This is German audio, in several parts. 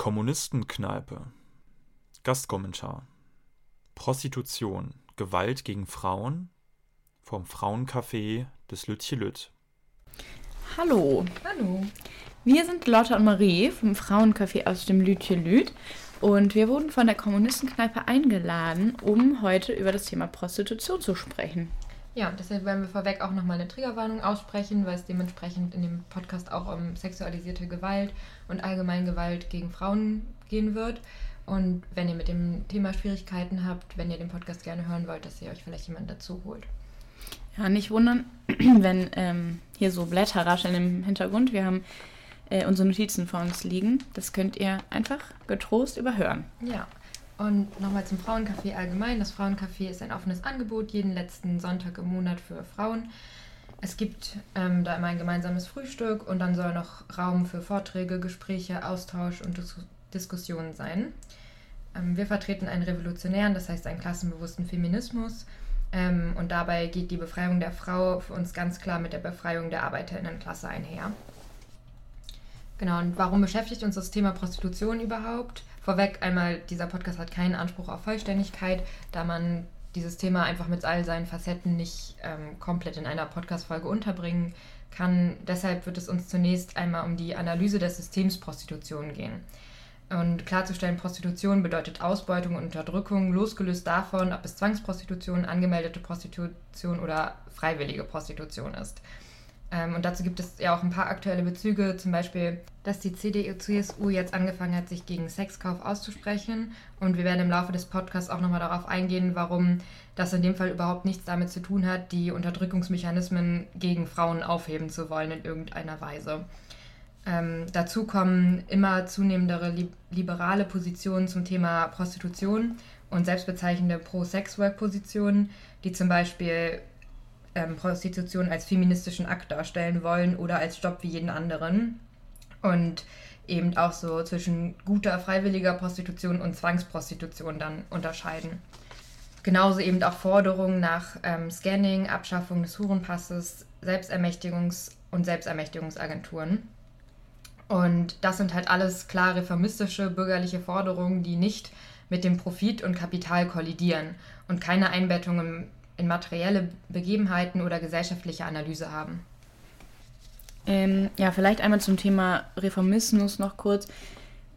Kommunistenkneipe. Gastkommentar. Prostitution, Gewalt gegen Frauen vom Frauencafé des Lütje Lütt. Hallo. Hallo. Wir sind Lotte und Marie vom Frauencafé aus dem Lütje Lüt und wir wurden von der Kommunistenkneipe eingeladen, um heute über das Thema Prostitution zu sprechen. Ja, deshalb werden wir vorweg auch nochmal eine Triggerwarnung aussprechen, weil es dementsprechend in dem Podcast auch um sexualisierte Gewalt und allgemein Gewalt gegen Frauen gehen wird. Und wenn ihr mit dem Thema Schwierigkeiten habt, wenn ihr den Podcast gerne hören wollt, dass ihr euch vielleicht jemanden dazu holt. Ja, nicht wundern, wenn ähm, hier so Blätter rascheln im Hintergrund. Wir haben äh, unsere Notizen vor uns liegen. Das könnt ihr einfach getrost überhören. Ja, und nochmal zum Frauencafé allgemein. Das Frauencafé ist ein offenes Angebot jeden letzten Sonntag im Monat für Frauen. Es gibt ähm, da immer ein gemeinsames Frühstück und dann soll noch Raum für Vorträge, Gespräche, Austausch und Dis Diskussionen sein. Ähm, wir vertreten einen revolutionären, das heißt einen klassenbewussten Feminismus. Ähm, und dabei geht die Befreiung der Frau für uns ganz klar mit der Befreiung der Arbeiterinnenklasse einher. Genau, und warum beschäftigt uns das Thema Prostitution überhaupt? Vorweg einmal, dieser Podcast hat keinen Anspruch auf Vollständigkeit, da man dieses Thema einfach mit all seinen Facetten nicht ähm, komplett in einer Podcast-Folge unterbringen kann. Deshalb wird es uns zunächst einmal um die Analyse des Systems Prostitution gehen. Und klarzustellen, Prostitution bedeutet Ausbeutung und Unterdrückung, losgelöst davon, ob es Zwangsprostitution, angemeldete Prostitution oder freiwillige Prostitution ist. Ähm, und dazu gibt es ja auch ein paar aktuelle Bezüge, zum Beispiel, dass die CDU-CSU jetzt angefangen hat, sich gegen Sexkauf auszusprechen. Und wir werden im Laufe des Podcasts auch nochmal darauf eingehen, warum das in dem Fall überhaupt nichts damit zu tun hat, die Unterdrückungsmechanismen gegen Frauen aufheben zu wollen in irgendeiner Weise. Ähm, dazu kommen immer zunehmendere li liberale Positionen zum Thema Prostitution und selbstbezeichnende Pro-Sex-Work-Positionen, die zum Beispiel ähm, Prostitution als feministischen Akt darstellen wollen oder als Job wie jeden anderen. Und eben auch so zwischen guter freiwilliger Prostitution und Zwangsprostitution dann unterscheiden. Genauso eben auch Forderungen nach ähm, Scanning, Abschaffung des Hurenpasses, Selbstermächtigungs- und Selbstermächtigungsagenturen. Und das sind halt alles klar reformistische bürgerliche Forderungen, die nicht mit dem Profit und Kapital kollidieren und keine Einbettung im in materielle Begebenheiten oder gesellschaftliche Analyse haben. Ähm, ja, vielleicht einmal zum Thema Reformismus noch kurz.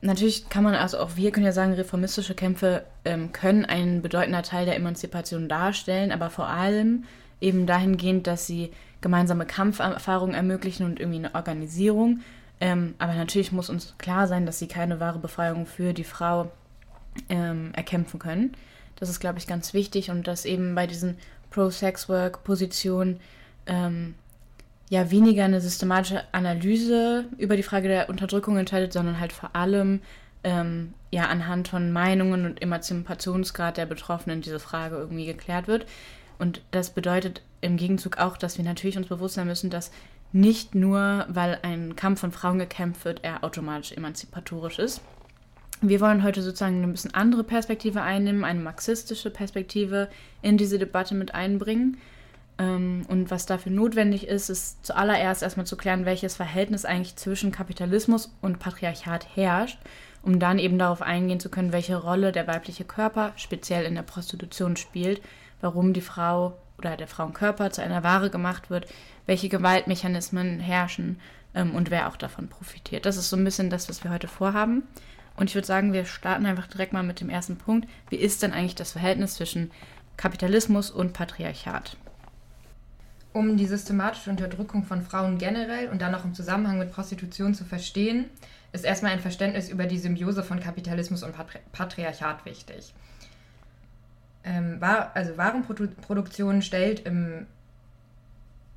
Natürlich kann man, also auch wir können ja sagen, reformistische Kämpfe ähm, können ein bedeutender Teil der Emanzipation darstellen, aber vor allem eben dahingehend, dass sie gemeinsame Kampferfahrungen ermöglichen und irgendwie eine Organisierung. Ähm, aber natürlich muss uns klar sein, dass sie keine wahre Befreiung für die Frau ähm, erkämpfen können. Das ist, glaube ich, ganz wichtig und dass eben bei diesen Pro-Sex-Work-Positionen ähm, ja weniger eine systematische Analyse über die Frage der Unterdrückung entscheidet, sondern halt vor allem ähm, ja anhand von Meinungen und Emanzipationsgrad der Betroffenen diese Frage irgendwie geklärt wird. Und das bedeutet im Gegenzug auch, dass wir natürlich uns bewusst sein müssen, dass nicht nur, weil ein Kampf von Frauen gekämpft wird, er automatisch emanzipatorisch ist. Wir wollen heute sozusagen eine bisschen andere Perspektive einnehmen, eine marxistische Perspektive in diese Debatte mit einbringen. Ähm, und was dafür notwendig ist, ist zuallererst erstmal zu klären, welches Verhältnis eigentlich zwischen Kapitalismus und Patriarchat herrscht, um dann eben darauf eingehen zu können, welche Rolle der weibliche Körper speziell in der Prostitution spielt, warum die Frau oder der Frauenkörper zu einer Ware gemacht wird, welche Gewaltmechanismen herrschen ähm, und wer auch davon profitiert. Das ist so ein bisschen das, was wir heute vorhaben. Und ich würde sagen, wir starten einfach direkt mal mit dem ersten Punkt. Wie ist denn eigentlich das Verhältnis zwischen Kapitalismus und Patriarchat? Um die systematische Unterdrückung von Frauen generell und dann auch im Zusammenhang mit Prostitution zu verstehen, ist erstmal ein Verständnis über die Symbiose von Kapitalismus und Patri Patriarchat wichtig. Ähm, war, also Warenproduktion stellt im,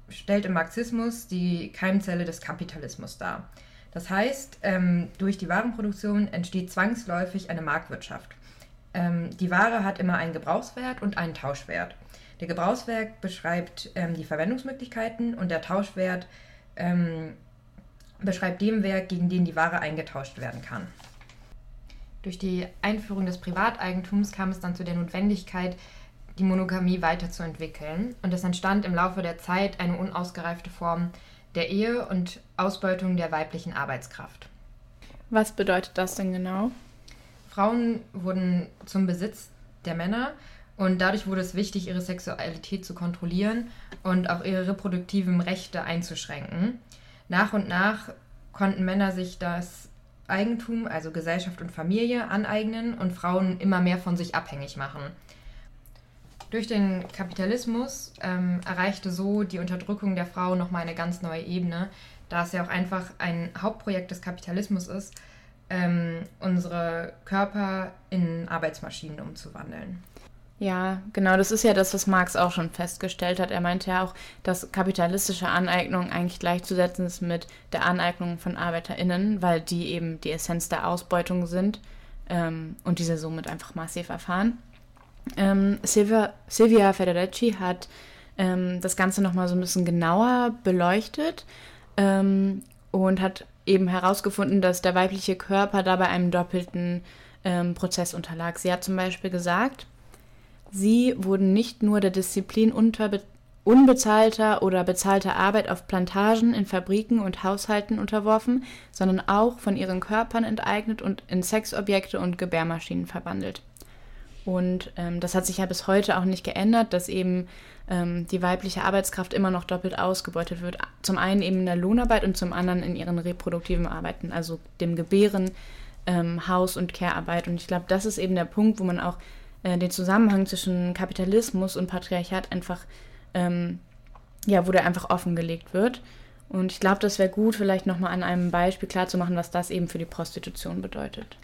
stellt im Marxismus die Keimzelle des Kapitalismus dar. Das heißt, ähm, durch die Warenproduktion entsteht zwangsläufig eine Marktwirtschaft. Ähm, die Ware hat immer einen Gebrauchswert und einen Tauschwert. Der Gebrauchswert beschreibt ähm, die Verwendungsmöglichkeiten und der Tauschwert ähm, beschreibt den Wert, gegen den die Ware eingetauscht werden kann. Durch die Einführung des Privateigentums kam es dann zu der Notwendigkeit, die Monogamie weiterzuentwickeln. Und es entstand im Laufe der Zeit eine unausgereifte Form der Ehe und Ausbeutung der weiblichen Arbeitskraft. Was bedeutet das denn genau? Frauen wurden zum Besitz der Männer und dadurch wurde es wichtig, ihre Sexualität zu kontrollieren und auch ihre reproduktiven Rechte einzuschränken. Nach und nach konnten Männer sich das Eigentum, also Gesellschaft und Familie, aneignen und Frauen immer mehr von sich abhängig machen. Durch den Kapitalismus ähm, erreichte so die Unterdrückung der Frau nochmal eine ganz neue Ebene, da es ja auch einfach ein Hauptprojekt des Kapitalismus ist, ähm, unsere Körper in Arbeitsmaschinen umzuwandeln. Ja, genau, das ist ja das, was Marx auch schon festgestellt hat. Er meinte ja auch, dass kapitalistische Aneignung eigentlich gleichzusetzen ist mit der Aneignung von ArbeiterInnen, weil die eben die Essenz der Ausbeutung sind ähm, und diese somit einfach massiv erfahren. Ähm, Silvia, Silvia Federici hat ähm, das Ganze nochmal so ein bisschen genauer beleuchtet ähm, und hat eben herausgefunden, dass der weibliche Körper dabei einem doppelten ähm, Prozess unterlag. Sie hat zum Beispiel gesagt, Sie wurden nicht nur der Disziplin unbezahlter oder bezahlter Arbeit auf Plantagen, in Fabriken und Haushalten unterworfen, sondern auch von ihren Körpern enteignet und in Sexobjekte und Gebärmaschinen verwandelt. Und ähm, das hat sich ja bis heute auch nicht geändert, dass eben ähm, die weibliche Arbeitskraft immer noch doppelt ausgebeutet wird. Zum einen eben in der Lohnarbeit und zum anderen in ihren reproduktiven Arbeiten, also dem Gebären, ähm, Haus- und Care-Arbeit. Und ich glaube, das ist eben der Punkt, wo man auch äh, den Zusammenhang zwischen Kapitalismus und Patriarchat einfach, ähm, ja, wo der einfach offengelegt wird. Und ich glaube, das wäre gut, vielleicht nochmal an einem Beispiel klarzumachen, was das eben für die Prostitution bedeutet.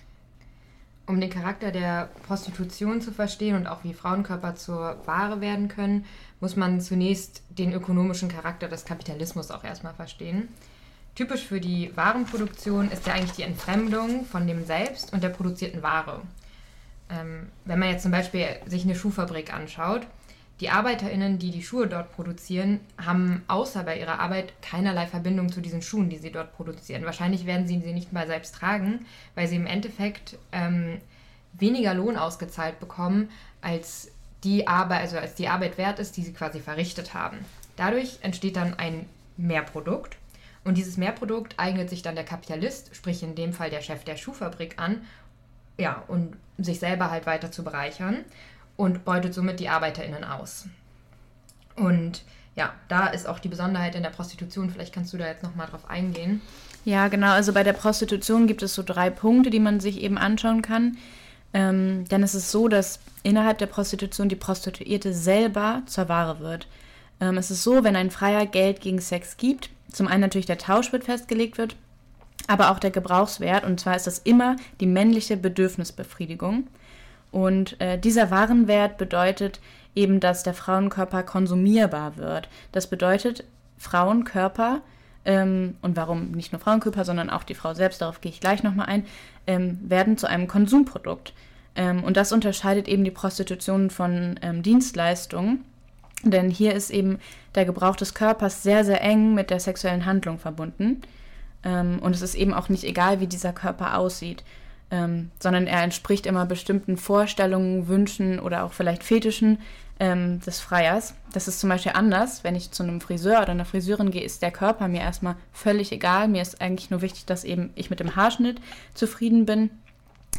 Um den Charakter der Prostitution zu verstehen und auch wie Frauenkörper zur Ware werden können, muss man zunächst den ökonomischen Charakter des Kapitalismus auch erstmal verstehen. Typisch für die Warenproduktion ist ja eigentlich die Entfremdung von dem Selbst und der produzierten Ware. Ähm, wenn man jetzt zum Beispiel sich eine Schuhfabrik anschaut, die ArbeiterInnen, die die Schuhe dort produzieren, haben außer bei ihrer Arbeit keinerlei Verbindung zu diesen Schuhen, die sie dort produzieren. Wahrscheinlich werden sie sie nicht mal selbst tragen, weil sie im Endeffekt ähm, weniger Lohn ausgezahlt bekommen, als die Arbeit, also als die Arbeit wert ist, die sie quasi verrichtet haben. Dadurch entsteht dann ein Mehrprodukt. Und dieses Mehrprodukt eignet sich dann der Kapitalist, sprich in dem Fall der Chef der Schuhfabrik, an, ja, und sich selber halt weiter zu bereichern und beutet somit die ArbeiterInnen aus. Und ja, da ist auch die Besonderheit in der Prostitution. Vielleicht kannst du da jetzt nochmal drauf eingehen. Ja, genau. Also bei der Prostitution gibt es so drei Punkte, die man sich eben anschauen kann. Ähm, denn es ist so, dass innerhalb der Prostitution die Prostituierte selber zur Ware wird. Ähm, es ist so, wenn ein Freier Geld gegen Sex gibt, zum einen natürlich der Tauschwert festgelegt wird aber auch der Gebrauchswert. Und zwar ist das immer die männliche Bedürfnisbefriedigung. Und äh, dieser Warenwert bedeutet eben, dass der Frauenkörper konsumierbar wird. Das bedeutet, Frauenkörper, ähm, und warum nicht nur Frauenkörper, sondern auch die Frau selbst, darauf gehe ich gleich nochmal ein, ähm, werden zu einem Konsumprodukt. Ähm, und das unterscheidet eben die Prostitution von ähm, Dienstleistungen. Denn hier ist eben der Gebrauch des Körpers sehr, sehr eng mit der sexuellen Handlung verbunden. Ähm, und es ist eben auch nicht egal, wie dieser Körper aussieht, ähm, sondern er entspricht immer bestimmten Vorstellungen, Wünschen oder auch vielleicht Fetischen ähm, des Freiers. Das ist zum Beispiel anders, wenn ich zu einem Friseur oder einer Friseurin gehe, ist der Körper mir erstmal völlig egal. Mir ist eigentlich nur wichtig, dass eben ich mit dem Haarschnitt zufrieden bin.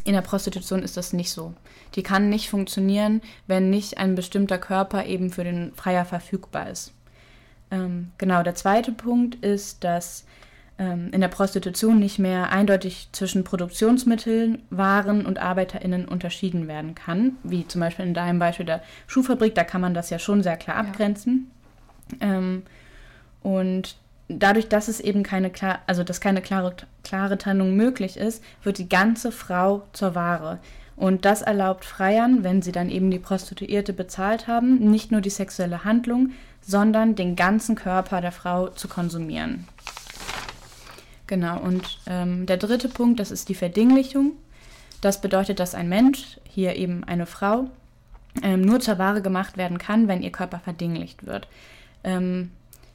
In der Prostitution ist das nicht so. Die kann nicht funktionieren, wenn nicht ein bestimmter Körper eben für den Freier verfügbar ist. Ähm, genau, der zweite Punkt ist, dass in der Prostitution nicht mehr eindeutig zwischen Produktionsmitteln, Waren und ArbeiterInnen unterschieden werden kann, wie zum Beispiel in deinem Beispiel der Schuhfabrik, da kann man das ja schon sehr klar abgrenzen. Ja. Ähm, und dadurch, dass es eben keine klar, also dass keine klare, klare Trennung möglich ist, wird die ganze Frau zur Ware. Und das erlaubt Freiern, wenn sie dann eben die Prostituierte bezahlt haben, nicht nur die sexuelle Handlung, sondern den ganzen Körper der Frau zu konsumieren. Genau, und ähm, der dritte Punkt, das ist die Verdinglichung. Das bedeutet, dass ein Mensch, hier eben eine Frau, ähm, nur zur Ware gemacht werden kann, wenn ihr Körper verdinglicht wird. Ähm,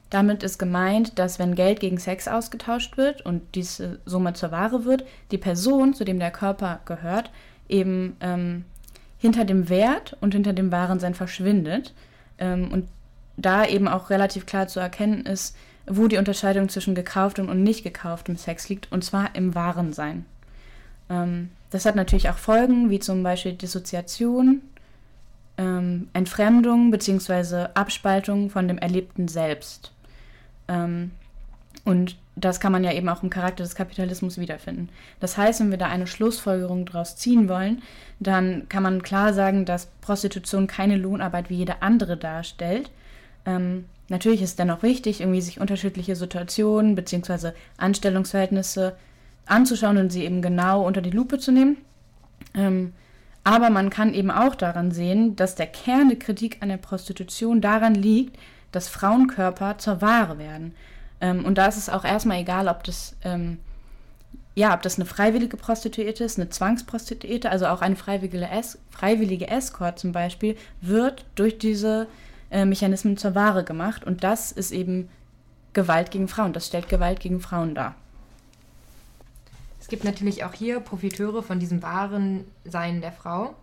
damit ist gemeint, dass wenn Geld gegen Sex ausgetauscht wird und diese Summe zur Ware wird, die Person, zu dem der Körper gehört, eben ähm, hinter dem Wert und hinter dem Warensein verschwindet. Ähm, und da eben auch relativ klar zu erkennen ist, wo die Unterscheidung zwischen gekauftem und nicht gekauftem Sex liegt, und zwar im Warensein. Ähm, das hat natürlich auch Folgen, wie zum Beispiel Dissoziation, ähm, Entfremdung bzw. Abspaltung von dem Erlebten selbst. Ähm, und das kann man ja eben auch im Charakter des Kapitalismus wiederfinden. Das heißt, wenn wir da eine Schlussfolgerung daraus ziehen wollen, dann kann man klar sagen, dass Prostitution keine Lohnarbeit wie jede andere darstellt. Ähm, natürlich ist es dennoch wichtig, irgendwie sich unterschiedliche Situationen bzw. Anstellungsverhältnisse anzuschauen und sie eben genau unter die Lupe zu nehmen. Ähm, aber man kann eben auch daran sehen, dass der Kern der Kritik an der Prostitution daran liegt, dass Frauenkörper zur Ware werden. Ähm, und da ist es auch erstmal egal, ob das, ähm, ja, ob das eine freiwillige Prostituierte ist, eine Zwangsprostituierte, also auch eine freiwillige, es freiwillige Escort zum Beispiel, wird durch diese äh, Mechanismen zur Ware gemacht. Und das ist eben Gewalt gegen Frauen. Das stellt Gewalt gegen Frauen dar. Es gibt natürlich auch hier Profiteure von diesem wahren Sein der Frau.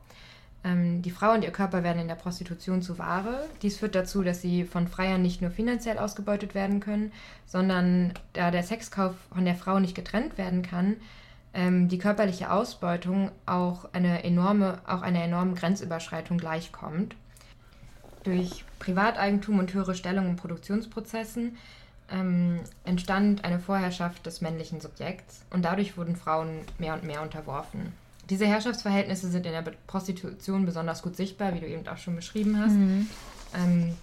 Ähm, die Frau und ihr Körper werden in der Prostitution zu Ware. Dies führt dazu, dass sie von Freiern nicht nur finanziell ausgebeutet werden können, sondern da der Sexkauf von der Frau nicht getrennt werden kann, ähm, die körperliche Ausbeutung auch eine enorme, auch einer enormen Grenzüberschreitung gleichkommt. Durch Privateigentum und höhere Stellung in Produktionsprozessen ähm, entstand eine Vorherrschaft des männlichen Subjekts und dadurch wurden Frauen mehr und mehr unterworfen. Diese Herrschaftsverhältnisse sind in der Prostitution besonders gut sichtbar, wie du eben auch schon beschrieben hast. Mhm. Ähm,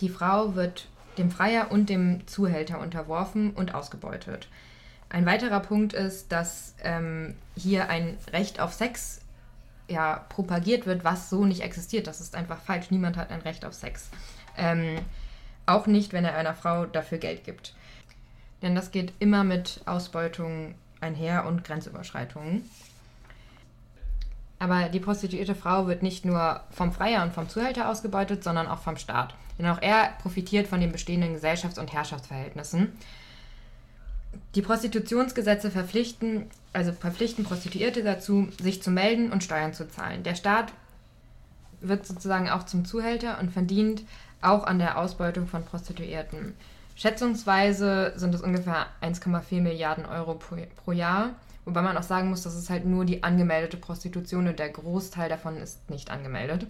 die Frau wird dem Freier und dem Zuhälter unterworfen und ausgebeutet. Ein weiterer Punkt ist, dass ähm, hier ein Recht auf Sex ja, propagiert wird, was so nicht existiert. Das ist einfach falsch. Niemand hat ein Recht auf Sex. Ähm, auch nicht, wenn er einer Frau dafür Geld gibt. Denn das geht immer mit Ausbeutung einher und Grenzüberschreitungen. Aber die prostituierte Frau wird nicht nur vom Freier und vom Zuhälter ausgebeutet, sondern auch vom Staat. Denn auch er profitiert von den bestehenden Gesellschafts- und Herrschaftsverhältnissen. Die Prostitutionsgesetze verpflichten, also verpflichten Prostituierte dazu, sich zu melden und Steuern zu zahlen. Der Staat wird sozusagen auch zum Zuhälter und verdient auch an der Ausbeutung von Prostituierten. Schätzungsweise sind es ungefähr 1,4 Milliarden Euro pro, pro Jahr. Wobei man auch sagen muss, das ist halt nur die angemeldete Prostitution und der Großteil davon ist nicht angemeldet.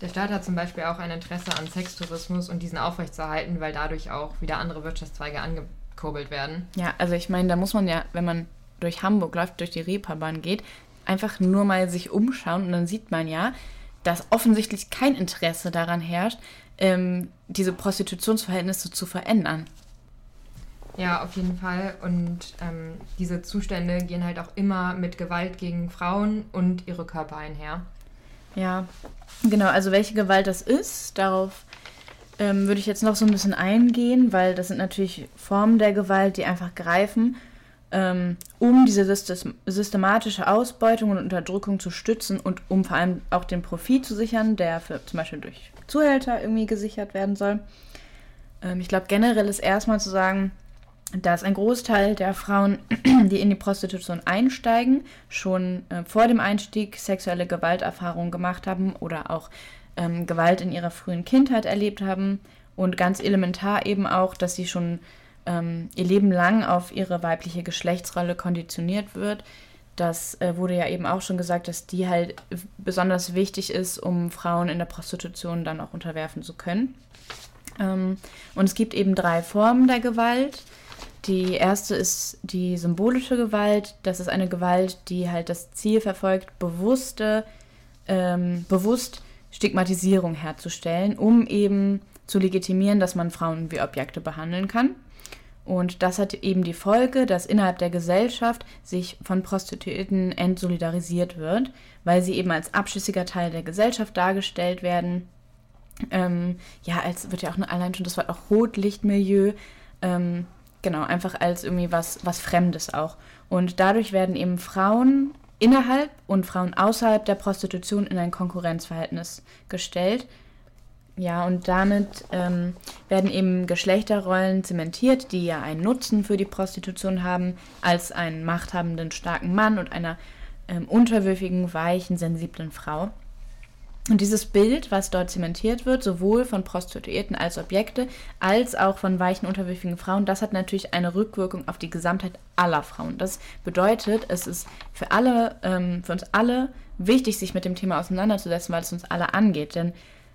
Der Staat hat zum Beispiel auch ein Interesse an Sextourismus und diesen aufrechtzuerhalten, weil dadurch auch wieder andere Wirtschaftszweige angekurbelt werden. Ja, also ich meine, da muss man ja, wenn man durch Hamburg läuft, durch die Reeperbahn geht, einfach nur mal sich umschauen und dann sieht man ja, dass offensichtlich kein Interesse daran herrscht, ähm, diese Prostitutionsverhältnisse zu verändern. Ja, auf jeden Fall. Und ähm, diese Zustände gehen halt auch immer mit Gewalt gegen Frauen und ihre Körper einher. Ja, genau. Also welche Gewalt das ist, darauf ähm, würde ich jetzt noch so ein bisschen eingehen, weil das sind natürlich Formen der Gewalt, die einfach greifen, um diese systematische Ausbeutung und Unterdrückung zu stützen und um vor allem auch den Profit zu sichern, der für, zum Beispiel durch Zuhälter irgendwie gesichert werden soll. Ähm, ich glaube, generell ist erstmal zu sagen, dass ein Großteil der Frauen, die in die Prostitution einsteigen, schon äh, vor dem Einstieg sexuelle Gewalterfahrungen gemacht haben oder auch ähm, Gewalt in ihrer frühen Kindheit erlebt haben. Und ganz elementar eben auch, dass sie schon ähm, ihr Leben lang auf ihre weibliche Geschlechtsrolle konditioniert wird. Das äh, wurde ja eben auch schon gesagt, dass die halt besonders wichtig ist, um Frauen in der Prostitution dann auch unterwerfen zu können. Ähm, und es gibt eben drei Formen der Gewalt. Die erste ist die symbolische Gewalt. Das ist eine Gewalt, die halt das Ziel verfolgt, bewusste, ähm, bewusst Stigmatisierung herzustellen, um eben zu legitimieren, dass man Frauen wie Objekte behandeln kann. Und das hat eben die Folge, dass innerhalb der Gesellschaft sich von Prostituierten entsolidarisiert wird, weil sie eben als abschüssiger Teil der Gesellschaft dargestellt werden. Ähm, ja, als wird ja auch allein schon das Wort auch Rotlichtmilieu. Ähm, Genau, einfach als irgendwie was, was Fremdes auch. Und dadurch werden eben Frauen innerhalb und Frauen außerhalb der Prostitution in ein Konkurrenzverhältnis gestellt. Ja, und damit ähm, werden eben Geschlechterrollen zementiert, die ja einen Nutzen für die Prostitution haben, als einen machthabenden, starken Mann und einer ähm, unterwürfigen, weichen, sensiblen Frau. Und dieses Bild, was dort zementiert wird, sowohl von Prostituierten als Objekte, als auch von weichen, unterwürfigen Frauen, das hat natürlich eine Rückwirkung auf die Gesamtheit aller Frauen. Das bedeutet, es ist für alle, ähm, für uns alle wichtig, sich mit dem Thema auseinanderzusetzen, weil es uns alle angeht. Denn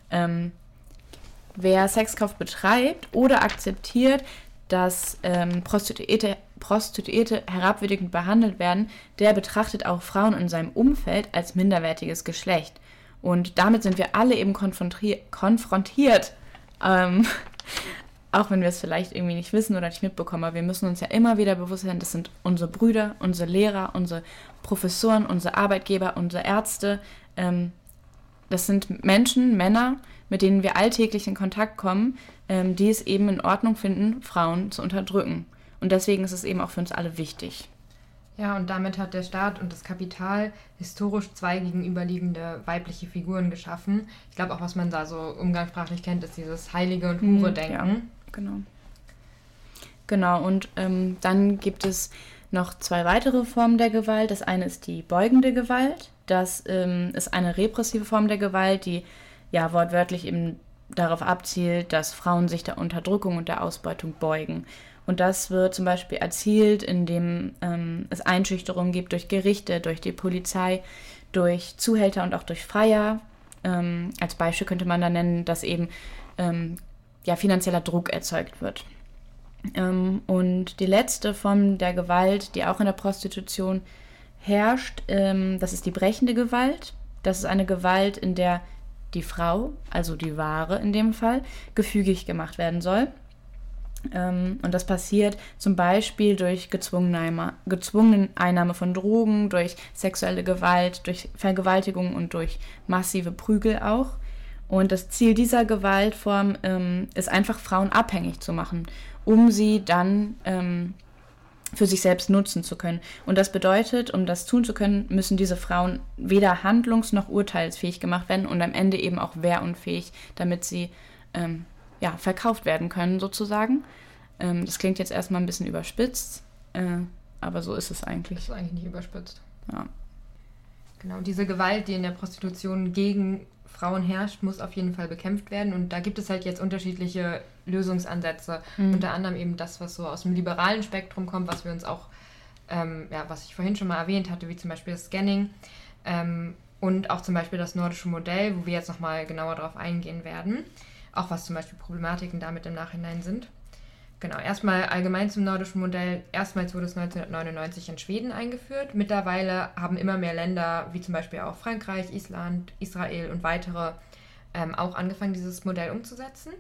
ähm, wer Sexkauf betreibt oder akzeptiert, dass ähm, Prostituierte, Prostituierte herabwürdigend behandelt werden, der betrachtet auch Frauen in seinem Umfeld als minderwertiges Geschlecht. Und damit sind wir alle eben konfrontiert. Ähm, auch wenn wir es vielleicht irgendwie nicht wissen oder nicht mitbekommen, aber wir müssen uns ja immer wieder bewusst sein, das sind unsere Brüder, unsere Lehrer, unsere Professoren, unsere Arbeitgeber, unsere Ärzte. Ähm, das sind Menschen, Männer, mit denen wir alltäglich in Kontakt kommen, ähm, die es eben in Ordnung finden, Frauen zu unterdrücken. Und deswegen ist es eben auch für uns alle wichtig. Ja, und damit hat der Staat und das Kapital historisch zwei gegenüberliegende weibliche Figuren geschaffen. Ich glaube auch, was man da so umgangssprachlich kennt, ist dieses Heilige und hure Denken. Ja, genau. Genau, und ähm, dann gibt es noch zwei weitere Formen der Gewalt. Das eine ist die beugende Gewalt. Das ähm, ist eine repressive Form der Gewalt, die ja wortwörtlich eben darauf abzielt, dass Frauen sich der Unterdrückung und der Ausbeutung beugen. Und das wird zum Beispiel erzielt, indem ähm, es Einschüchterungen gibt durch Gerichte, durch die Polizei, durch Zuhälter und auch durch Freier. Ähm, als Beispiel könnte man da nennen, dass eben ähm, ja, finanzieller Druck erzeugt wird. Ähm, und die letzte Form der Gewalt, die auch in der Prostitution herrscht, ähm, das ist die brechende Gewalt. Das ist eine Gewalt, in der die Frau, also die Ware in dem Fall, gefügig gemacht werden soll. Ähm, und das passiert zum Beispiel durch gezwungene, Einnahme von Drogen, durch sexuelle Gewalt, durch Vergewaltigung und durch massive Prügel auch. Und das Ziel dieser Gewaltform ähm, ist einfach, Frauen abhängig zu machen, um sie dann ähm, für sich selbst nutzen zu können. Und das bedeutet, um das tun zu können, müssen diese Frauen weder handlungs- noch urteilsfähig gemacht werden und am Ende eben auch wehrunfähig, damit sie ähm, ja, verkauft werden können, sozusagen. Ähm, das klingt jetzt erstmal ein bisschen überspitzt, äh, aber so ist es eigentlich. Das ist eigentlich nicht überspitzt. Ja. Genau, diese Gewalt, die in der Prostitution gegen Frauen herrscht, muss auf jeden Fall bekämpft werden. Und da gibt es halt jetzt unterschiedliche Lösungsansätze. Mhm. Unter anderem eben das, was so aus dem liberalen Spektrum kommt, was wir uns auch, ähm, ja, was ich vorhin schon mal erwähnt hatte, wie zum Beispiel das Scanning. Ähm, und auch zum Beispiel das nordische Modell, wo wir jetzt nochmal genauer darauf eingehen werden. Auch was zum Beispiel Problematiken damit im Nachhinein sind. Genau, erstmal allgemein zum nordischen Modell. Erstmals wurde es 1999 in Schweden eingeführt. Mittlerweile haben immer mehr Länder, wie zum Beispiel auch Frankreich, Island, Israel und weitere, ähm, auch angefangen, dieses Modell umzusetzen.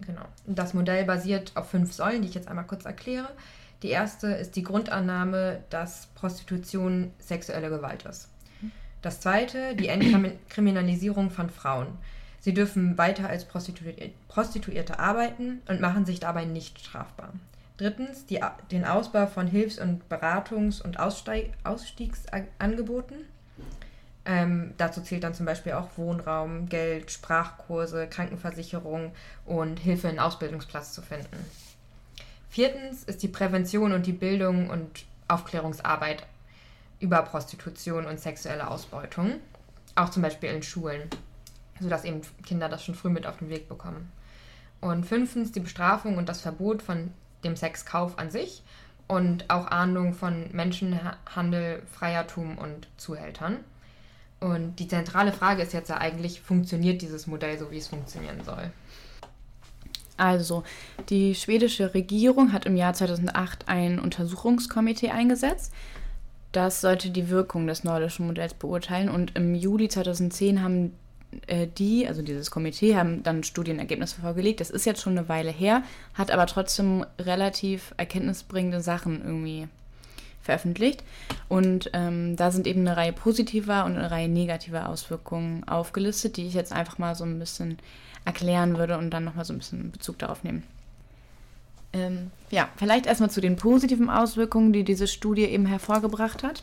Genau. Das Modell basiert auf fünf Säulen, die ich jetzt einmal kurz erkläre. Die erste ist die Grundannahme, dass Prostitution sexuelle Gewalt ist. Das zweite, die Entkriminalisierung von Frauen. Sie dürfen weiter als Prostituierte arbeiten und machen sich dabei nicht strafbar. Drittens die, den Ausbau von Hilfs- und Beratungs- und Aussteig, Ausstiegsangeboten. Ähm, dazu zählt dann zum Beispiel auch Wohnraum, Geld, Sprachkurse, Krankenversicherung und Hilfe, einen Ausbildungsplatz zu finden. Viertens ist die Prävention und die Bildung und Aufklärungsarbeit über Prostitution und sexuelle Ausbeutung, auch zum Beispiel in Schulen sodass eben Kinder das schon früh mit auf den Weg bekommen. Und fünftens die Bestrafung und das Verbot von dem Sexkauf an sich und auch Ahndung von Menschenhandel, Freiertum und Zuhältern. Und die zentrale Frage ist jetzt ja eigentlich, funktioniert dieses Modell so, wie es funktionieren soll? Also, die schwedische Regierung hat im Jahr 2008 ein Untersuchungskomitee eingesetzt. Das sollte die Wirkung des nordischen Modells beurteilen und im Juli 2010 haben die, also dieses Komitee, haben dann Studienergebnisse vorgelegt. Das ist jetzt schon eine Weile her, hat aber trotzdem relativ erkenntnisbringende Sachen irgendwie veröffentlicht. Und ähm, da sind eben eine Reihe positiver und eine Reihe negativer Auswirkungen aufgelistet, die ich jetzt einfach mal so ein bisschen erklären würde und dann nochmal so ein bisschen Bezug darauf nehmen. Ähm, ja, vielleicht erstmal zu den positiven Auswirkungen, die diese Studie eben hervorgebracht hat.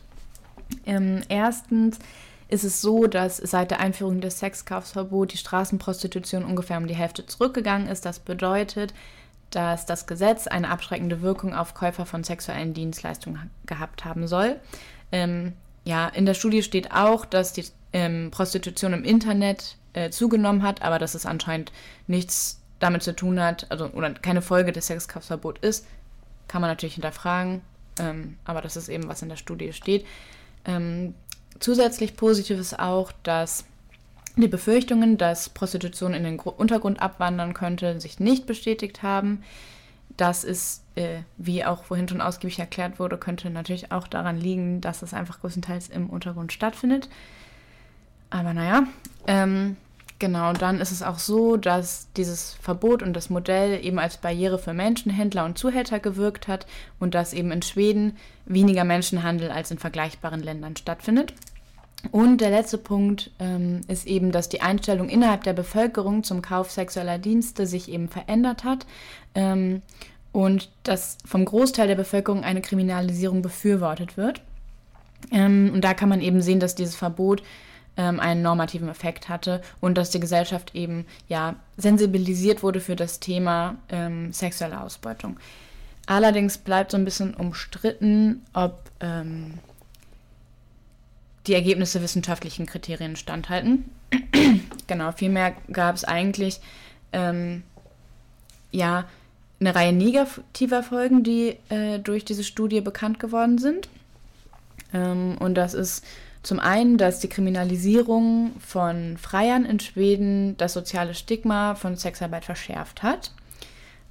Ähm, erstens ist es so, dass seit der Einführung des Sexkaufsverbots die Straßenprostitution ungefähr um die Hälfte zurückgegangen ist. Das bedeutet, dass das Gesetz eine abschreckende Wirkung auf Käufer von sexuellen Dienstleistungen gehabt haben soll. Ähm, ja, in der Studie steht auch, dass die ähm, Prostitution im Internet äh, zugenommen hat, aber dass es anscheinend nichts damit zu tun hat, also oder keine Folge des Sexkaufverbots ist, kann man natürlich hinterfragen, ähm, aber das ist eben, was in der Studie steht. Ähm, zusätzlich positiv ist auch, dass die Befürchtungen, dass Prostitution in den Untergrund abwandern könnte, sich nicht bestätigt haben. Das ist, äh, wie auch vorhin schon ausgiebig erklärt wurde, könnte natürlich auch daran liegen, dass es einfach größtenteils im Untergrund stattfindet. Aber naja, ähm, genau, dann ist es auch so, dass dieses Verbot und das Modell eben als Barriere für Menschenhändler und Zuhälter gewirkt hat und dass eben in Schweden weniger Menschenhandel als in vergleichbaren Ländern stattfindet. Und der letzte Punkt ähm, ist eben, dass die Einstellung innerhalb der Bevölkerung zum Kauf sexueller Dienste sich eben verändert hat ähm, und dass vom Großteil der Bevölkerung eine Kriminalisierung befürwortet wird. Ähm, und da kann man eben sehen, dass dieses Verbot ähm, einen normativen Effekt hatte und dass die Gesellschaft eben ja sensibilisiert wurde für das Thema ähm, sexuelle Ausbeutung. Allerdings bleibt so ein bisschen umstritten, ob ähm, die Ergebnisse wissenschaftlichen Kriterien standhalten. genau, vielmehr gab es eigentlich ähm, ja eine Reihe negativer Folgen, die äh, durch diese Studie bekannt geworden sind. Ähm, und das ist zum einen, dass die Kriminalisierung von Freiern in Schweden das soziale Stigma von Sexarbeit verschärft hat.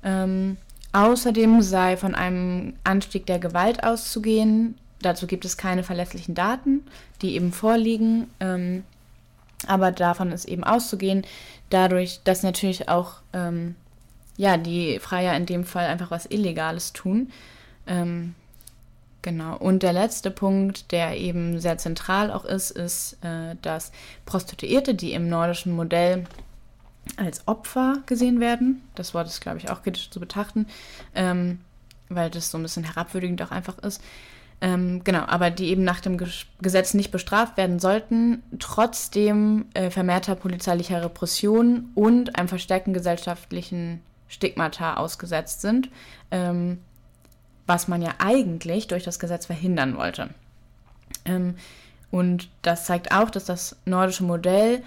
Ähm, außerdem sei von einem Anstieg der Gewalt auszugehen, Dazu gibt es keine verlässlichen Daten, die eben vorliegen. Ähm, aber davon ist eben auszugehen, dadurch, dass natürlich auch ähm, ja, die Freier in dem Fall einfach was Illegales tun. Ähm, genau. Und der letzte Punkt, der eben sehr zentral auch ist, ist, äh, dass Prostituierte, die im nordischen Modell als Opfer gesehen werden, das Wort ist, glaube ich, auch kritisch zu betrachten, ähm, weil das so ein bisschen herabwürdigend auch einfach ist, ähm, genau, aber die eben nach dem Gesetz nicht bestraft werden sollten, trotzdem äh, vermehrter polizeilicher Repression und einem verstärkten gesellschaftlichen Stigmata ausgesetzt sind, ähm, was man ja eigentlich durch das Gesetz verhindern wollte. Ähm, und das zeigt auch, dass das nordische Modell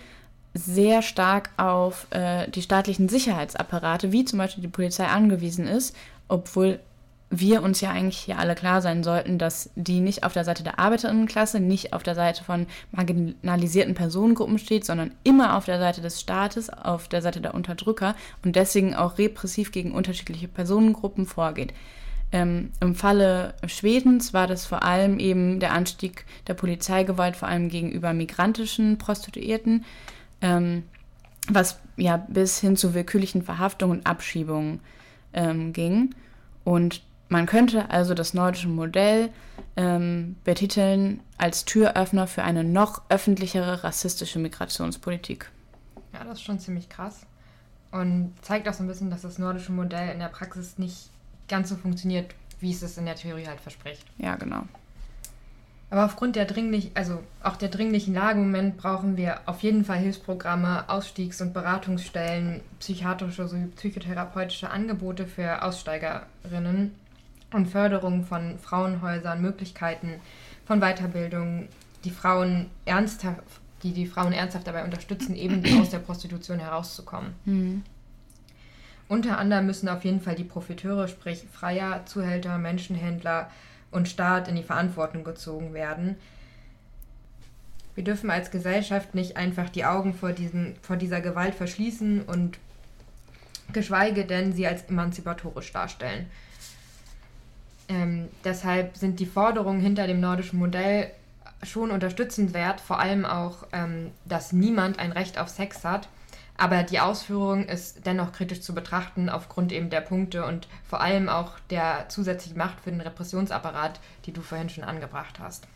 sehr stark auf äh, die staatlichen Sicherheitsapparate, wie zum Beispiel die Polizei, angewiesen ist, obwohl wir uns ja eigentlich hier alle klar sein sollten, dass die nicht auf der Seite der Arbeiterinnenklasse, nicht auf der Seite von marginalisierten Personengruppen steht, sondern immer auf der Seite des Staates, auf der Seite der Unterdrücker und deswegen auch repressiv gegen unterschiedliche Personengruppen vorgeht. Ähm, Im Falle Schwedens war das vor allem eben der Anstieg der Polizeigewalt, vor allem gegenüber migrantischen Prostituierten, ähm, was ja bis hin zu willkürlichen Verhaftungen und Abschiebungen ähm, ging. Und man könnte also das nordische Modell ähm, betiteln als Türöffner für eine noch öffentlichere rassistische Migrationspolitik. Ja, das ist schon ziemlich krass. Und zeigt auch so ein bisschen, dass das nordische Modell in der Praxis nicht ganz so funktioniert, wie es es in der Theorie halt verspricht. Ja, genau. Aber aufgrund der dringlich, also auch der dringlichen Lage im Moment brauchen wir auf jeden Fall Hilfsprogramme, Ausstiegs- und Beratungsstellen, psychiatrische sowie psychotherapeutische Angebote für Aussteigerinnen und Förderung von Frauenhäusern, Möglichkeiten von Weiterbildung, die Frauen ernsthaft, die die Frauen ernsthaft dabei unterstützen, eben aus der Prostitution herauszukommen. Mhm. Unter anderem müssen auf jeden Fall die Profiteure, sprich Freier, Zuhälter, Menschenhändler und Staat in die Verantwortung gezogen werden. Wir dürfen als Gesellschaft nicht einfach die Augen vor, diesen, vor dieser Gewalt verschließen und geschweige denn sie als emanzipatorisch darstellen. Ähm, deshalb sind die Forderungen hinter dem nordischen Modell schon unterstützenswert, vor allem auch, ähm, dass niemand ein Recht auf Sex hat. Aber die Ausführung ist dennoch kritisch zu betrachten aufgrund eben der Punkte und vor allem auch der zusätzlichen Macht für den Repressionsapparat, die du vorhin schon angebracht hast.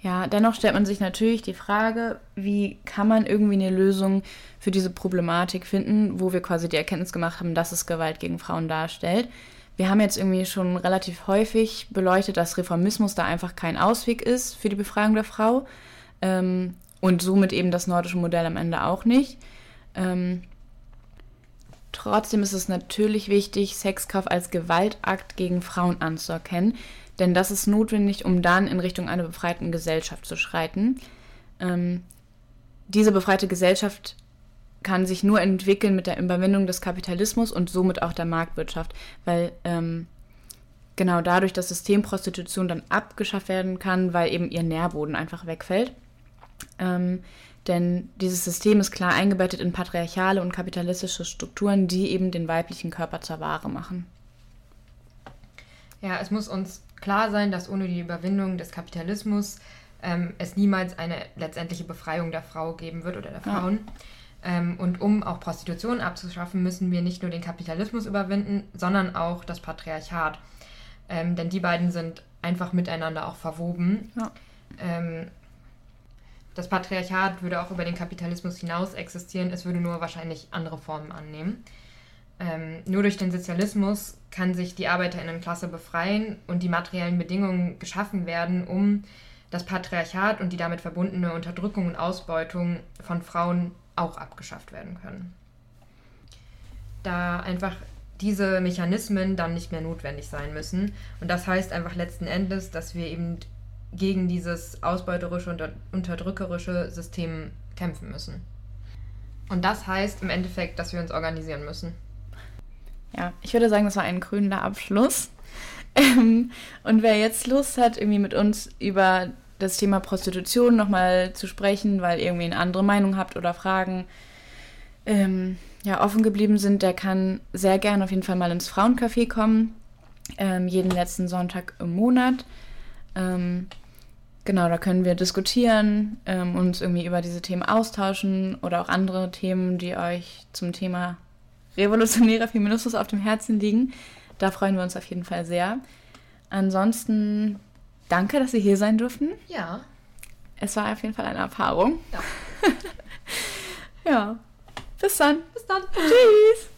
Ja, dennoch stellt man sich natürlich die Frage, wie kann man irgendwie eine Lösung für diese Problematik finden, wo wir quasi die Erkenntnis gemacht haben, dass es Gewalt gegen Frauen darstellt wir haben jetzt irgendwie schon relativ häufig beleuchtet, dass Reformismus da einfach kein Ausweg ist für die Befreiung der Frau ähm, und somit eben das nordische Modell am Ende auch nicht. Ähm, trotzdem ist es natürlich wichtig, Sexkauf als Gewaltakt gegen Frauen anzuerkennen, denn das ist notwendig, um dann in Richtung einer befreiten Gesellschaft zu schreiten. Ähm, diese befreite Gesellschaft kann sich nur entwickeln mit der Überwindung des Kapitalismus und somit auch der Marktwirtschaft, weil ähm, genau dadurch das System Prostitution dann abgeschafft werden kann, weil eben ihr Nährboden einfach wegfällt. Ähm, denn dieses System ist klar eingebettet in patriarchale und kapitalistische Strukturen, die eben den weiblichen Körper zur Ware machen. Ja, es muss uns klar sein, dass ohne die Überwindung des Kapitalismus ähm, es niemals eine letztendliche Befreiung der Frau geben wird oder der Frauen. Ja. Ähm, und um auch Prostitution abzuschaffen, müssen wir nicht nur den Kapitalismus überwinden, sondern auch das Patriarchat. Ähm, denn die beiden sind einfach miteinander auch verwoben. Ja. Das Patriarchat würde auch über den Kapitalismus hinaus existieren, es würde nur wahrscheinlich andere Formen annehmen. Ähm, nur durch den Sozialismus kann sich die Arbeiterinnenklasse befreien und die materiellen Bedingungen geschaffen werden, um das Patriarchat und die damit verbundene Unterdrückung und Ausbeutung von Frauen auch abgeschafft werden können. Da einfach diese Mechanismen dann nicht mehr notwendig sein müssen. Und das heißt einfach letzten Endes, dass wir eben gegen dieses ausbeuterische und unterdrückerische System kämpfen müssen. Und das heißt im Endeffekt, dass wir uns organisieren müssen. Ja, ich würde sagen, das war ein krönender Abschluss. Ähm, und wer jetzt Lust hat, irgendwie mit uns über das Thema Prostitution nochmal zu sprechen, weil irgendwie eine andere Meinung habt oder Fragen ähm, ja, offen geblieben sind, der kann sehr gerne auf jeden Fall mal ins Frauencafé kommen. Ähm, jeden letzten Sonntag im Monat. Ähm, genau, da können wir diskutieren, ähm, uns irgendwie über diese Themen austauschen oder auch andere Themen, die euch zum Thema revolutionärer Feminismus auf dem Herzen liegen. Da freuen wir uns auf jeden Fall sehr. Ansonsten danke, dass Sie hier sein durften. Ja. Es war auf jeden Fall eine Erfahrung. Ja. ja. Bis dann. Bis dann. Tschüss.